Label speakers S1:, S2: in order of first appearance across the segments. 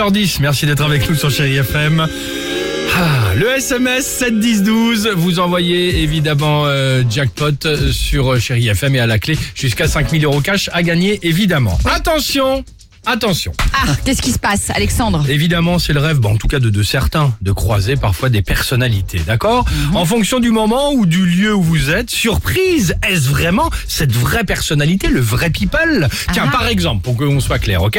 S1: 8h10, merci d'être avec nous sur Chéri FM. Ah, le SMS 7 10 12, vous envoyez évidemment euh, jackpot euh, sur euh, Chéri FM et à la clé jusqu'à 5000 euros cash à gagner évidemment. Attention, attention.
S2: Ah, qu'est-ce qui se passe, Alexandre
S1: Évidemment, c'est le rêve, bon, en tout cas de, de certains, de croiser parfois des personnalités, d'accord En fonction du moment ou du lieu où vous êtes, surprise, est-ce vraiment cette vraie personnalité, le vrai people? Tiens,
S2: Ah.
S1: par exemple, pour qu'on soit clair, ok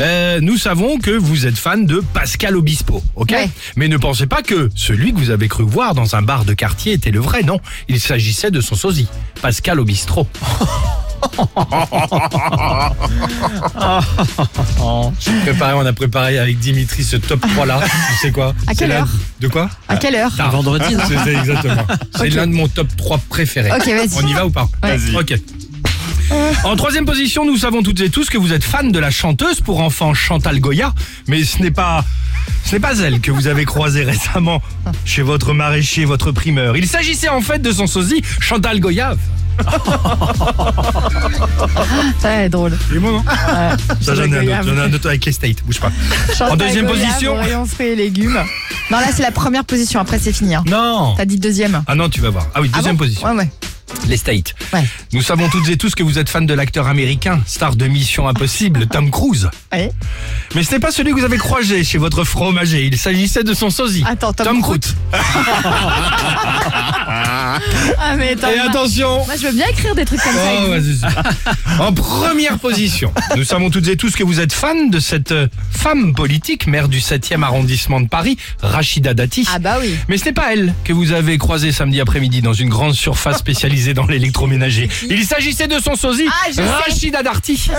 S1: Euh, Nous savons que vous êtes fan de Pascal Obispo, ok
S2: Ouais.
S1: Mais ne pensez pas que celui que vous avez cru voir dans un bar de quartier était le vrai, non. Il s'agissait de son sosie, Pascal Obistro. Préparé, on a préparé avec Dimitri ce top 3 là. Tu sais quoi
S2: À quelle heure
S1: De quoi
S2: À quelle heure
S1: Tard.
S3: vendredi, non
S1: C'est exactement. C'est l'un de mon top 3 préférés.
S2: Ok, vas-y.
S1: On y va ou pas
S2: Ouais.
S1: Vas-y. Ok. En troisième position, nous savons toutes et tous que vous êtes fan de la chanteuse pour enfants Chantal Goya, mais ce n'est pas ce n'est pas elle que vous avez croisée récemment chez votre maraîcher, votre primeur. Il s'agissait en fait de son sosie Chantal Goya.
S2: Ça est drôle.
S1: Il est bon, non Ça, j'en ai un autre.
S2: Goyave.
S1: J'en ai un autre avec K-State. Bouge pas. En deuxième position
S2: Rayon fruits et légumes. Non, là, c'est la première position. Après, c'est fini. hein.
S1: Non.
S2: T'as dit deuxième.
S1: Ah non, tu vas voir. Ah oui,
S2: Ah
S1: deuxième position.
S2: Ouais, ouais.
S1: Les States.
S2: Ouais.
S1: Nous savons toutes et tous que vous êtes fan de l'acteur américain, star de Mission Impossible, Tom Cruise.
S2: Ouais.
S1: Mais ce n'est pas celui que vous avez croisé chez votre fromager. Il s'agissait de son sosie.
S2: Attends, Tom
S1: Croûte.
S2: Ah, mais.
S1: Et attention
S2: Moi, je veux bien écrire des trucs comme ça.
S1: Oh, vas-y. En première position, nous savons toutes et tous que vous êtes fan de cette euh, femme politique, maire du 7e arrondissement de Paris, Rachida Dati.
S2: Ah, bah oui.
S1: Mais ce n'est pas elle que vous avez croisée samedi après-midi dans une grande surface spécialisée dans l'électroménager. Il s'agissait de son sosie,
S2: Ah.
S1: Rachida Darty.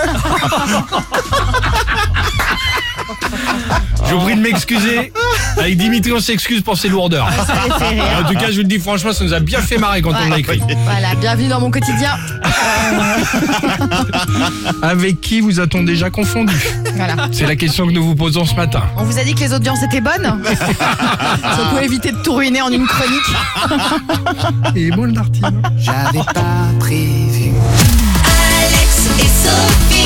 S1: Je vous prie de m'excuser. Avec Dimitri, on s'excuse pour ses lourdeurs.
S2: Ça les fait rire.
S1: En tout cas, je vous le dis franchement, ça nous a bien fait marrer quand on l'a écrit.
S2: Voilà, bienvenue dans mon quotidien.
S1: Avec qui vous a-t-on déjà confondu
S2: Voilà.
S1: C'est la question que nous vous posons ce matin.
S2: On vous a dit que les audiences étaient bonnes peut éviter de tout ruiner en une chronique.
S1: Et bon le Darty.
S4: J'avais pas prévu.
S5: Alex et Sophie.